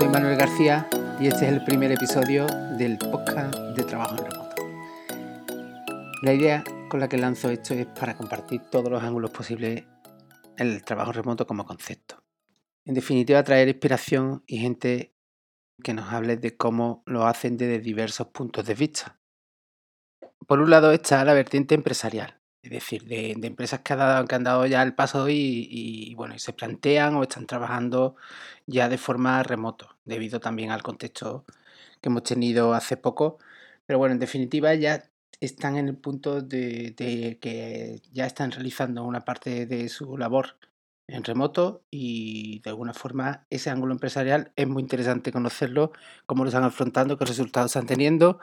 soy Manuel García y este es el primer episodio del podcast de trabajo en remoto. La idea con la que lanzo esto es para compartir todos los ángulos posibles el trabajo remoto como concepto. En definitiva, traer inspiración y gente que nos hable de cómo lo hacen desde diversos puntos de vista. Por un lado está la vertiente empresarial, es decir, de, empresas que, han dado ya el paso y, bueno, y se plantean o están trabajando ya de forma remoto, debido también al contexto que hemos tenido hace poco. Pero bueno, en definitiva ya están en el punto de, de que ya están realizando una parte de su labor en remoto y de alguna forma ese ángulo empresarial es muy interesante conocerlo, cómo lo están afrontando, qué resultados están teniendo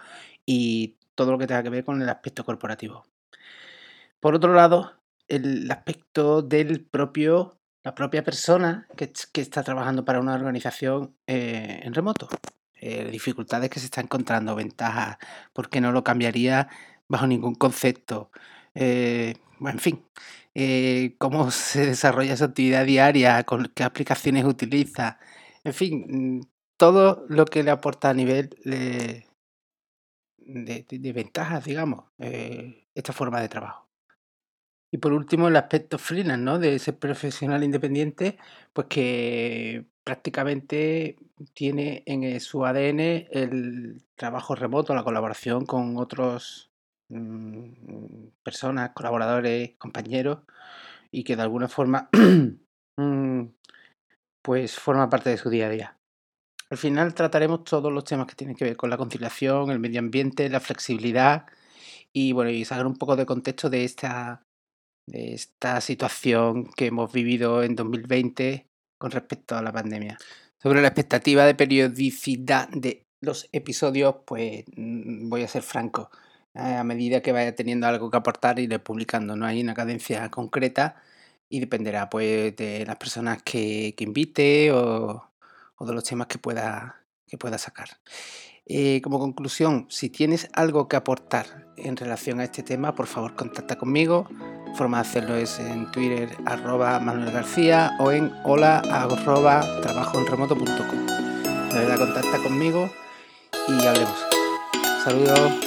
y todo lo que tenga que ver con el aspecto corporativo. Por otro lado, el aspecto del propio, la propia persona que, está trabajando para una organización eh, en remoto. Eh, dificultades que se está encontrando, ventajas, porque no lo cambiaría bajo ningún concepto. Eh, en fin, cómo se desarrolla su actividad diaria, con qué aplicaciones utiliza, en fin, todo lo que le aporta a nivel de, de ventajas, digamos, esta forma de trabajo. Y por último, el aspecto freelance, ¿no? De ese profesional independiente, pues que prácticamente tiene en su ADN el trabajo remoto, la colaboración con otros mm, personas, colaboradores, compañeros, y que de alguna forma mm, pues forma parte de su día a día. Al final trataremos todos los temas que tienen que ver con la conciliación, el medio ambiente, la flexibilidad y bueno, y sacar un poco de contexto de esta de esta situación que hemos vivido en 2020 con respecto a la pandemia. Sobre la expectativa de periodicidad de los episodios, pues mm, voy a ser franco. A medida que vaya teniendo algo que aportar, iré publicando. No hay una cadencia concreta y dependerá pues de las personas que, invite o, de los temas que pueda, que pueda sacar. Eh, como conclusión, si tienes algo que aportar en relación a este tema, por favor contacta conmigo forma de hacerlo es en Twitter arroba Manuel García o en hola arroba trabajoenremoto.com. De verdad contacta conmigo y hablemos. Saludos.